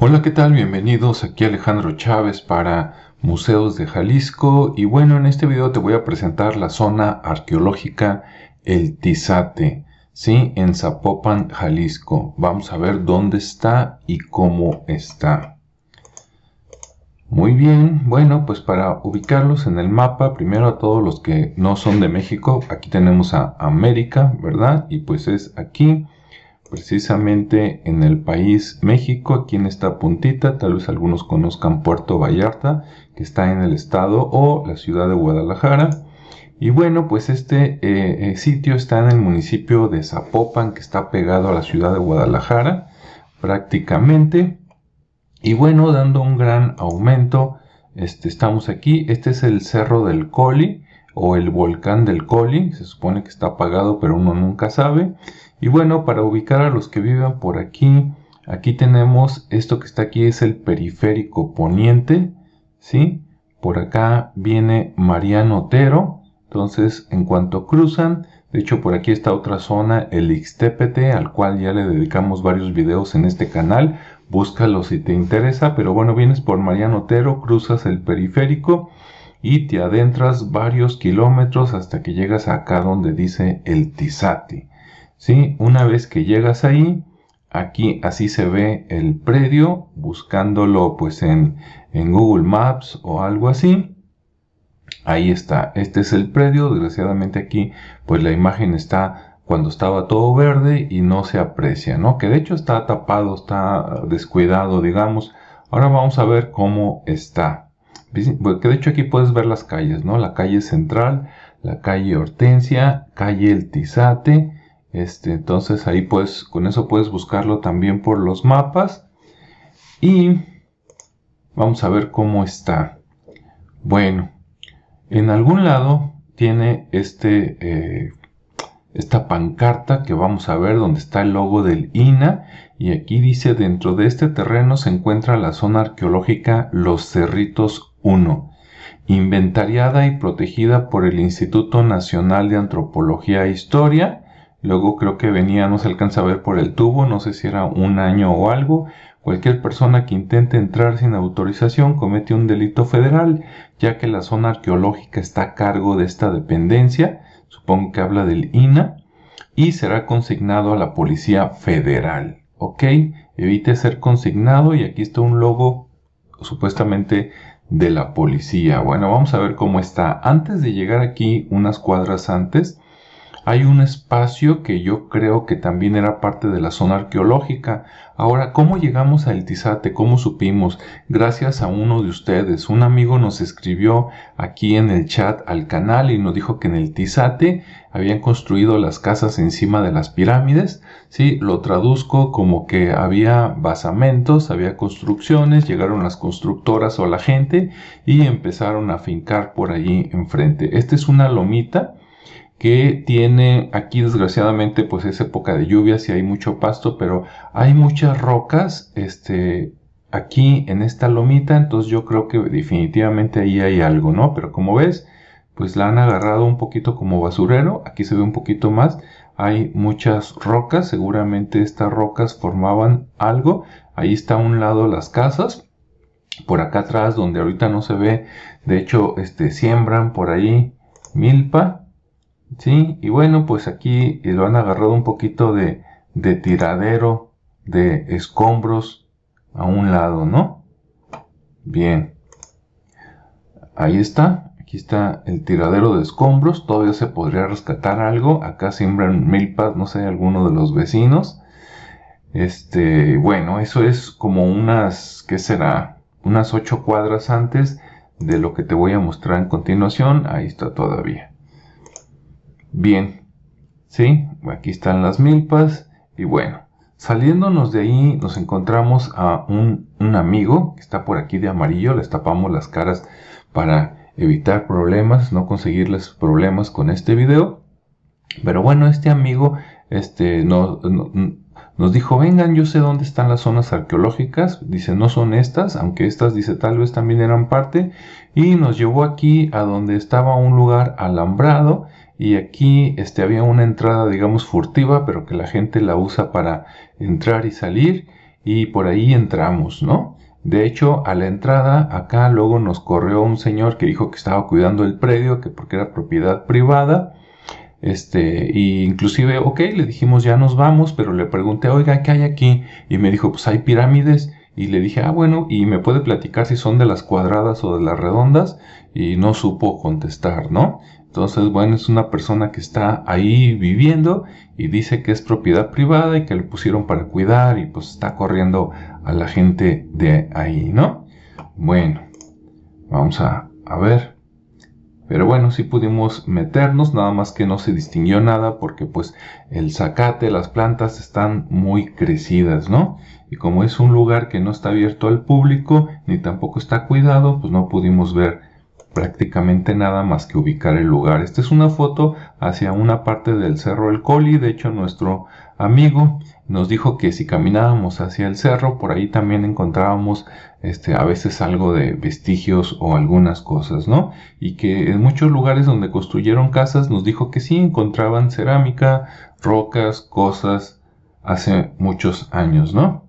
Hola, ¿qué tal? Bienvenidos aquí Alejandro Chávez para Museos de Jalisco y bueno, en este video te voy a presentar la zona arqueológica El Tizate, ¿sí? En Zapopan, Jalisco. Vamos a ver dónde está y cómo está. Muy bien, bueno, pues para ubicarlos en el mapa, primero a todos los que no son de México, aquí tenemos a América, ¿verdad? Y pues es aquí precisamente en el país México, aquí en esta puntita, tal vez algunos conozcan Puerto Vallarta, que está en el estado, o la ciudad de Guadalajara. Y bueno, pues este eh, eh, sitio está en el municipio de Zapopan, que está pegado a la ciudad de Guadalajara, prácticamente. Y bueno, dando un gran aumento, este, estamos aquí. Este es el Cerro del Coli, o el volcán del Coli. Se supone que está apagado, pero uno nunca sabe. Y bueno, para ubicar a los que viven por aquí, aquí tenemos esto que está aquí es el periférico poniente, ¿sí? Por acá viene Mariano Otero, entonces en cuanto cruzan, de hecho por aquí está otra zona, el Ixtépete, al cual ya le dedicamos varios videos en este canal, búscalo si te interesa, pero bueno, vienes por Mariano Otero, cruzas el periférico y te adentras varios kilómetros hasta que llegas acá donde dice el Tizati. ¿Sí? Una vez que llegas ahí, aquí así se ve el predio, buscándolo pues en, en Google Maps o algo así. Ahí está, este es el predio, desgraciadamente aquí pues la imagen está cuando estaba todo verde y no se aprecia, ¿no? Que de hecho está tapado, está descuidado, digamos. Ahora vamos a ver cómo está. Que de hecho aquí puedes ver las calles, ¿no? La calle central, la calle Hortensia, calle El Tizate, este, entonces ahí pues con eso puedes buscarlo también por los mapas. Y vamos a ver cómo está. Bueno, en algún lado tiene este, eh, esta pancarta que vamos a ver donde está el logo del INA. Y aquí dice dentro de este terreno se encuentra la zona arqueológica Los Cerritos 1 inventariada y protegida por el Instituto Nacional de Antropología e Historia Luego creo que venía, no se alcanza a ver por el tubo, no sé si era un año o algo. Cualquier persona que intente entrar sin autorización comete un delito federal, ya que la zona arqueológica está a cargo de esta dependencia, supongo que habla del INA, y será consignado a la Policía Federal. ¿Ok? Evite ser consignado y aquí está un logo supuestamente de la policía. Bueno, vamos a ver cómo está. Antes de llegar aquí, unas cuadras antes, hay un espacio que yo creo que también era parte de la zona arqueológica. Ahora, ¿cómo llegamos a El Tizate? ¿Cómo supimos? Gracias a uno de ustedes. Un amigo nos escribió aquí en el chat al canal y nos dijo que en El Tizate habían construido las casas encima de las pirámides. Sí, lo traduzco como que había basamentos, había construcciones, llegaron las constructoras o la gente y empezaron a fincar por allí enfrente. Esta es una lomita que tiene aquí desgraciadamente pues es época de lluvias y hay mucho pasto, pero hay muchas rocas este aquí en esta lomita, entonces yo creo que definitivamente ahí hay algo, ¿no? Pero como ves, pues la han agarrado un poquito como basurero, aquí se ve un poquito más, hay muchas rocas, seguramente estas rocas formaban algo, ahí está a un lado las casas, por acá atrás donde ahorita no se ve, de hecho este siembran por ahí milpa, Sí, y bueno, pues aquí lo han agarrado un poquito de, de tiradero de escombros a un lado, ¿no? Bien. Ahí está. Aquí está el tiradero de escombros. Todavía se podría rescatar algo. Acá siembran milpas, no sé, alguno de los vecinos. Este, bueno, eso es como unas, ¿qué será? Unas ocho cuadras antes de lo que te voy a mostrar en continuación. Ahí está todavía. Bien, ¿sí? Aquí están las milpas y bueno, saliéndonos de ahí nos encontramos a un, amigo que está por aquí de amarillo, les tapamos las caras para evitar problemas, no conseguirles problemas con este video. Pero bueno, este amigo este, no, nos dijo, vengan, yo sé dónde están las zonas arqueológicas. Dice, no son estas, aunque estas, dice, tal vez también eran parte. Y nos llevó aquí a donde estaba un lugar alambrado y aquí este, había una entrada, digamos, furtiva, pero que la gente la usa para entrar y salir. y por ahí entramos, ¿no? De hecho, a la entrada, acá luego nos corrió un señor que dijo que estaba cuidando el predio, que porque era propiedad privada. Este, y inclusive, ok, le dijimos ya nos vamos, pero le pregunté, oiga, ¿qué hay aquí? Y me dijo, pues hay pirámides. Y le dije, ah, bueno, y me puede platicar si son de las cuadradas o de las redondas. Y no supo contestar, ¿no? Entonces, bueno, es una persona que está ahí viviendo y dice que es propiedad privada y que le pusieron para cuidar y pues está corriendo a la gente de ahí, ¿no? Bueno, vamos a, ver. Pero bueno, sí pudimos meternos, nada más que no se distinguió nada porque pues el zacate, las plantas están muy crecidas, ¿no? Y como es un lugar que no está abierto al público ni tampoco está cuidado, pues no pudimos ver prácticamente nada más que ubicar el lugar. Esta es una foto hacia una parte del Cerro El Coli. De hecho, nuestro amigo nos dijo que si caminábamos hacia el cerro, por ahí también encontrábamos este, a veces algo de vestigios o algunas cosas, ¿no? Y que en muchos lugares donde construyeron casas nos dijo que sí encontraban cerámica, rocas, cosas hace muchos años, ¿no?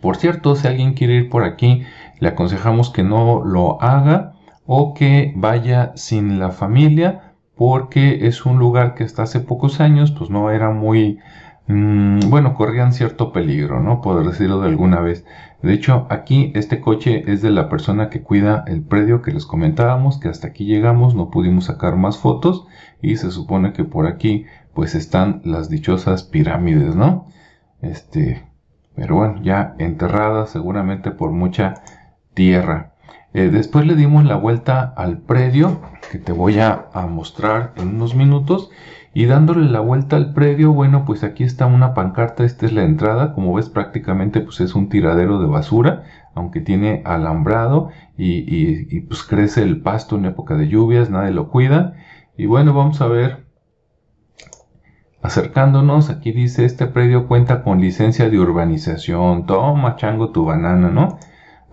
Por cierto, si alguien quiere ir por aquí, le aconsejamos que no lo haga o que vaya sin la familia porque es un lugar que hasta hace pocos años pues no era muy mm, bueno corrían cierto peligro no poder decirlo de alguna vez. De hecho aquí este coche es de la persona que cuida el predio que les comentábamos que hasta aquí llegamos no pudimos sacar más fotos y se supone que por aquí pues están las dichosas pirámides no este pero bueno ya enterradas seguramente por mucha tierra eh, después le dimos la vuelta al predio, que te voy a, mostrar en unos minutos. Y dándole la vuelta al predio, bueno, pues aquí está una pancarta, esta es la entrada, como ves prácticamente pues es un tiradero de basura, aunque tiene alambrado y, pues crece el pasto en época de lluvias, nadie lo cuida. Y bueno, vamos a ver, acercándonos, aquí dice, este predio cuenta con licencia de urbanización, toma chango tu banana, ¿no?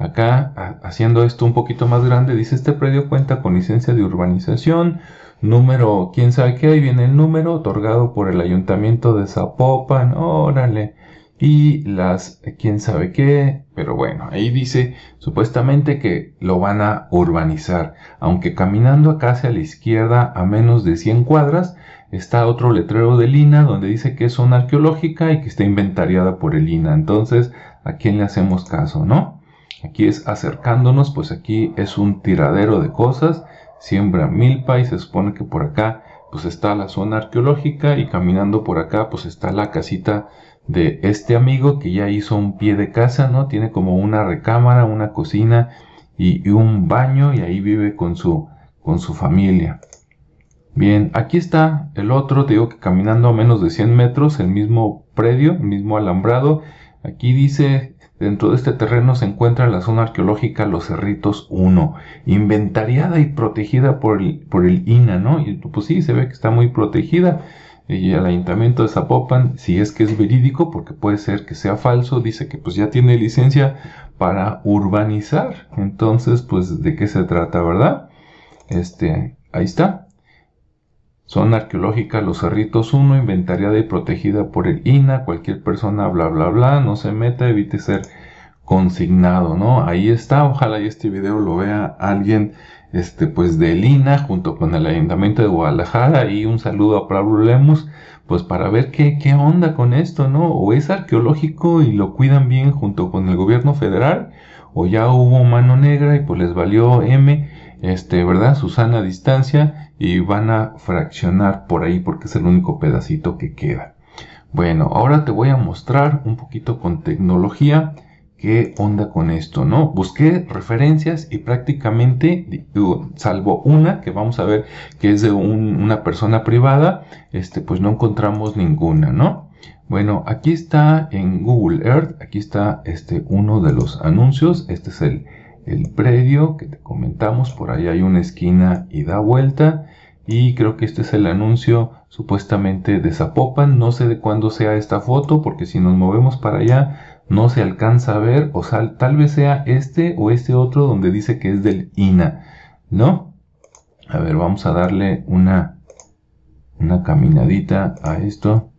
Acá, haciendo esto un poquito más grande, dice este predio cuenta con licencia de urbanización, número, quién sabe qué, ahí viene el número, otorgado por el ayuntamiento de Zapopan, órale, y las, quién sabe qué, pero bueno, ahí dice supuestamente que lo van a urbanizar, aunque caminando acá hacia la izquierda a menos de 100 cuadras, está otro letrero del INA donde dice que es zona arqueológica y que está inventariada por el INA, entonces, ¿a quién le hacemos caso, no? Aquí es acercándonos, pues aquí es un tiradero de cosas. Siembra milpa y se supone que por acá pues está la zona arqueológica y caminando por acá pues está la casita de este amigo que ya hizo un pie de casa, ¿no? Tiene como una recámara, una cocina y, un baño y ahí vive con su, con su familia. Bien, aquí está el otro, te digo que caminando a menos de 100 metros, el mismo predio, el mismo alambrado. Aquí dice Dentro de este terreno se encuentra la zona arqueológica Los Cerritos 1, inventariada y protegida por el, por el INA, ¿no? Y pues sí, se ve que está muy protegida. Y el ayuntamiento de Zapopan, si es que es verídico, porque puede ser que sea falso, dice que pues ya tiene licencia para urbanizar. Entonces, pues, ¿de qué se trata, verdad? Este, ahí está. Zona arqueológica Los Cerritos 1, inventariada y protegida por el INA. Cualquier persona, bla, bla, bla, no se meta, evite ser consignado, ¿no? Ahí está, ojalá y este video lo vea alguien, este, pues del INA, junto con el Ayuntamiento de Guadalajara, y un saludo a Pablo Lemos, pues para ver qué, qué onda con esto, ¿no? O es arqueológico y lo cuidan bien junto con el gobierno federal, o ya hubo mano negra y pues les valió M, este, ¿verdad? Susana distancia, y van a fraccionar por ahí porque es el único pedacito que queda. Bueno, ahora te voy a mostrar un poquito con tecnología qué onda con esto, ¿no? Busqué referencias y prácticamente, salvo una que vamos a ver que es de una persona privada, este, pues no encontramos ninguna, ¿no? Bueno, aquí está en Google Earth, aquí está este uno de los anuncios, este es el, el predio que te comentamos, por ahí hay una esquina y da vuelta y creo que este es el anuncio supuestamente de Zapopan. No sé de cuándo sea esta foto porque si nos movemos para allá no se alcanza a ver o tal vez sea este o este otro donde dice que es del INA, ¿no? A ver, vamos a darle una, una caminadita a esto.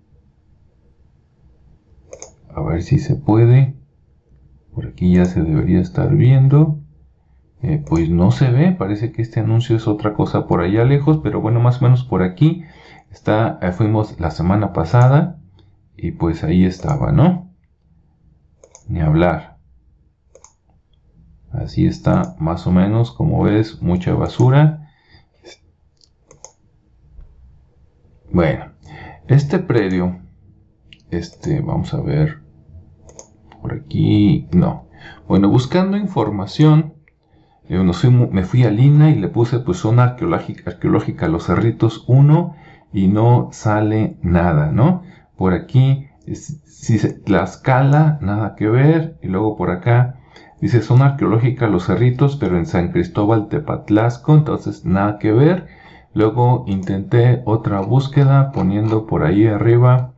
A ver si se puede. Por aquí ya se debería estar viendo. Eh, pues no se ve, parece que este anuncio es otra cosa por allá lejos, pero bueno, más o menos por aquí está, eh, fuimos la semana pasada y pues ahí estaba, ¿no? Ni hablar. Así está, más o menos, como ves, mucha basura. Bueno, este predio, este, vamos a ver, por aquí, no. Bueno, buscando información, me fui a Lina y le puse pues zona arqueológica, Los Cerritos 1 y no sale nada, ¿no? Por aquí, si la escala, nada que ver. Y luego por acá, dice zona arqueológica Los Cerritos, pero en San Cristóbal Tepatlasco, entonces nada que ver. Luego intenté otra búsqueda poniendo por ahí arriba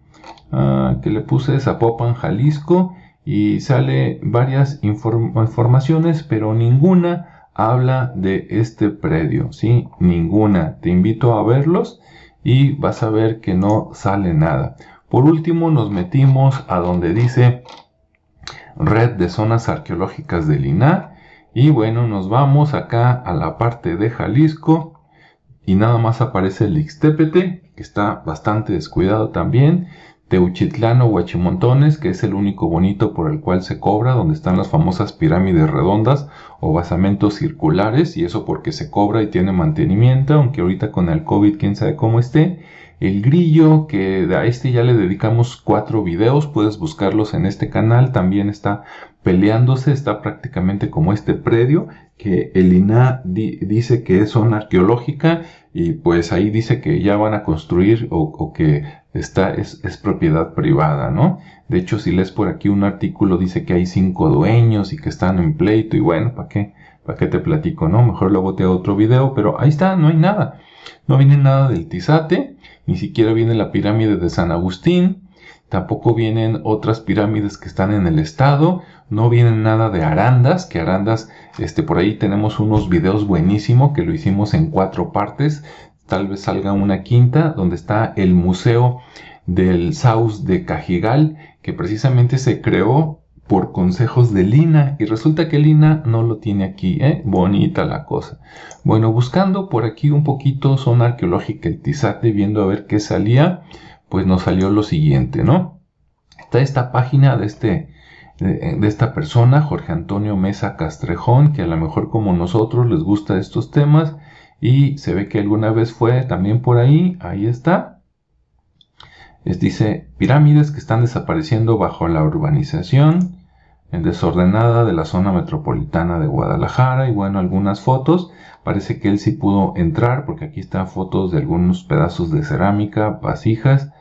ah, que le puse Zapopan, Jalisco y sale varias informaciones, pero ninguna habla de este predio, ¿sí? Ninguna. Te invito a verlos y vas a ver que no sale nada. Por último, nos metimos a donde dice Red de Zonas Arqueológicas del INA. Y bueno, nos vamos acá a la parte de Jalisco. Y nada más aparece el Ixtépete, que está bastante descuidado también. Teuchitlán o Huachimontones, que es el único bonito por el cual se cobra, donde están las famosas pirámides redondas o basamentos circulares, y eso porque se cobra y tiene mantenimiento, aunque ahorita con el COVID quién sabe cómo esté. El grillo, que a este ya le dedicamos cuatro videos, puedes buscarlos en este canal, también está peleándose, está prácticamente como este predio, que el INA dice que es zona arqueológica y pues ahí dice que ya van a construir o, que está, es, propiedad privada, ¿no? De hecho, si lees por aquí un artículo dice que hay cinco dueños y que están en pleito y bueno, ¿para qué? ¿Para qué te platico, no? Mejor luego te hago otro video, pero ahí está, no hay nada. No viene nada del Tizate, ni siquiera viene la pirámide de San Agustín, tampoco vienen otras pirámides que están en el estado, no vienen nada de Arandas, que Arandas, este, por ahí tenemos unos videos buenísimos que lo hicimos en cuatro partes, tal vez salga una quinta, donde está el museo del Saus de Cajigal, que precisamente se creó por consejos de Lina y resulta que Lina no lo tiene aquí, ¿eh? bonita la cosa. Bueno, buscando por aquí un poquito zona arqueológica el Tizate, viendo a ver qué salía, pues nos salió lo siguiente, ¿no? Está esta página de este de, esta persona, Jorge Antonio Mesa Castrejón, que a lo mejor como nosotros les gusta estos temas y se ve que alguna vez fue también por ahí, ahí está. Les dice pirámides que están desapareciendo bajo la urbanización desordenada de la zona metropolitana de Guadalajara y bueno, algunas fotos. Parece que él sí pudo entrar porque aquí están fotos de algunos pedazos de cerámica, vasijas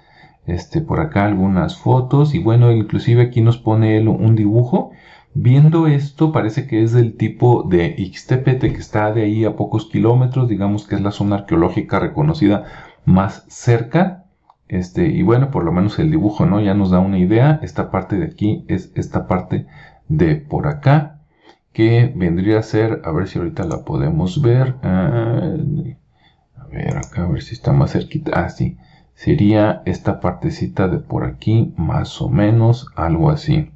este, por acá algunas fotos y bueno, inclusive aquí nos pone él un dibujo. Viendo esto, parece que es del tipo de Ixtepete, que está de ahí a pocos kilómetros, digamos que es la zona arqueológica reconocida más cerca. Este, y bueno, por lo menos el dibujo, ¿no? Ya nos da una idea. Esta parte de aquí es esta parte de por acá, que vendría a ser, a ver si ahorita la podemos ver. Ah, a ver, acá, a ver si está más cerquita. Ah, sí sería esta partecita de por aquí, más o menos, algo así.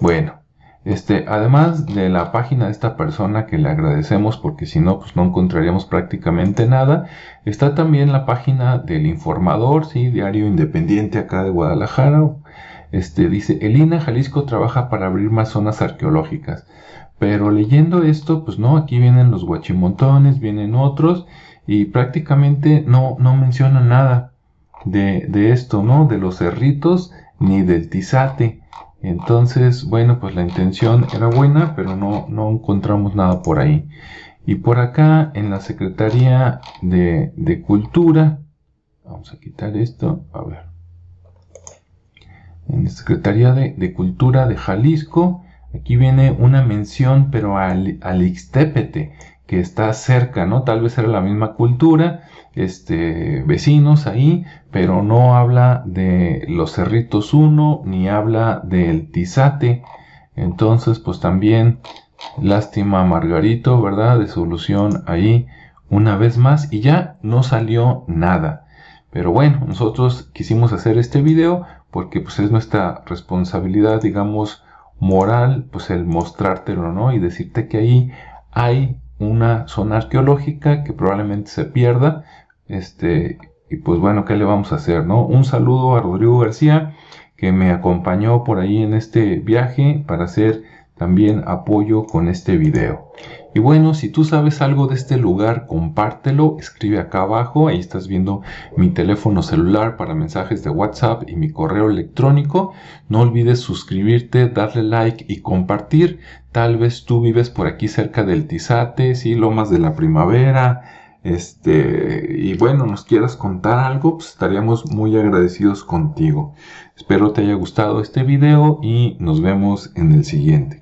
Bueno, este, además de la página de esta persona que le agradecemos porque si no, pues no encontraríamos prácticamente nada, está también la página del informador, sí, diario independiente acá de Guadalajara. Este, dice, Elina Jalisco trabaja para abrir más zonas arqueológicas. Pero leyendo esto, pues no, aquí vienen los guachimontones, vienen otros, y prácticamente no, no menciona nada de, esto, ¿no? De los cerritos ni del tizate. Entonces, bueno, pues la intención era buena, pero no, no encontramos nada por ahí. Y por acá, en la Secretaría de, de Cultura, vamos a quitar esto, a ver. En la Secretaría de, Cultura de Jalisco, aquí viene una mención, pero al, al Ixtépete, que está cerca, ¿no? Tal vez era la misma cultura, este, vecinos ahí, pero no habla de los Cerritos 1 ni habla del Tizate. Entonces, pues también lástima Margarito, ¿verdad? De solución ahí una vez más y ya no salió nada. Pero bueno, nosotros quisimos hacer este video porque pues es nuestra responsabilidad, digamos, moral, pues el mostrártelo, ¿no? Y decirte que ahí hay una zona arqueológica que probablemente se pierda, este, y pues bueno, ¿qué le vamos a hacer, no? Un saludo a Rodrigo García, que me acompañó por ahí en este viaje para hacer también apoyo con este video. Y bueno, si tú sabes algo de este lugar, compártelo, escribe acá abajo, ahí estás viendo mi teléfono celular para mensajes de WhatsApp y mi correo electrónico. No olvides suscribirte, darle like y compartir. Tal vez tú vives por aquí cerca del Tizate, sí, Lomas de la Primavera, este, y bueno, nos quieras contar algo, pues estaríamos muy agradecidos contigo. Espero te haya gustado este video y nos vemos en el siguiente.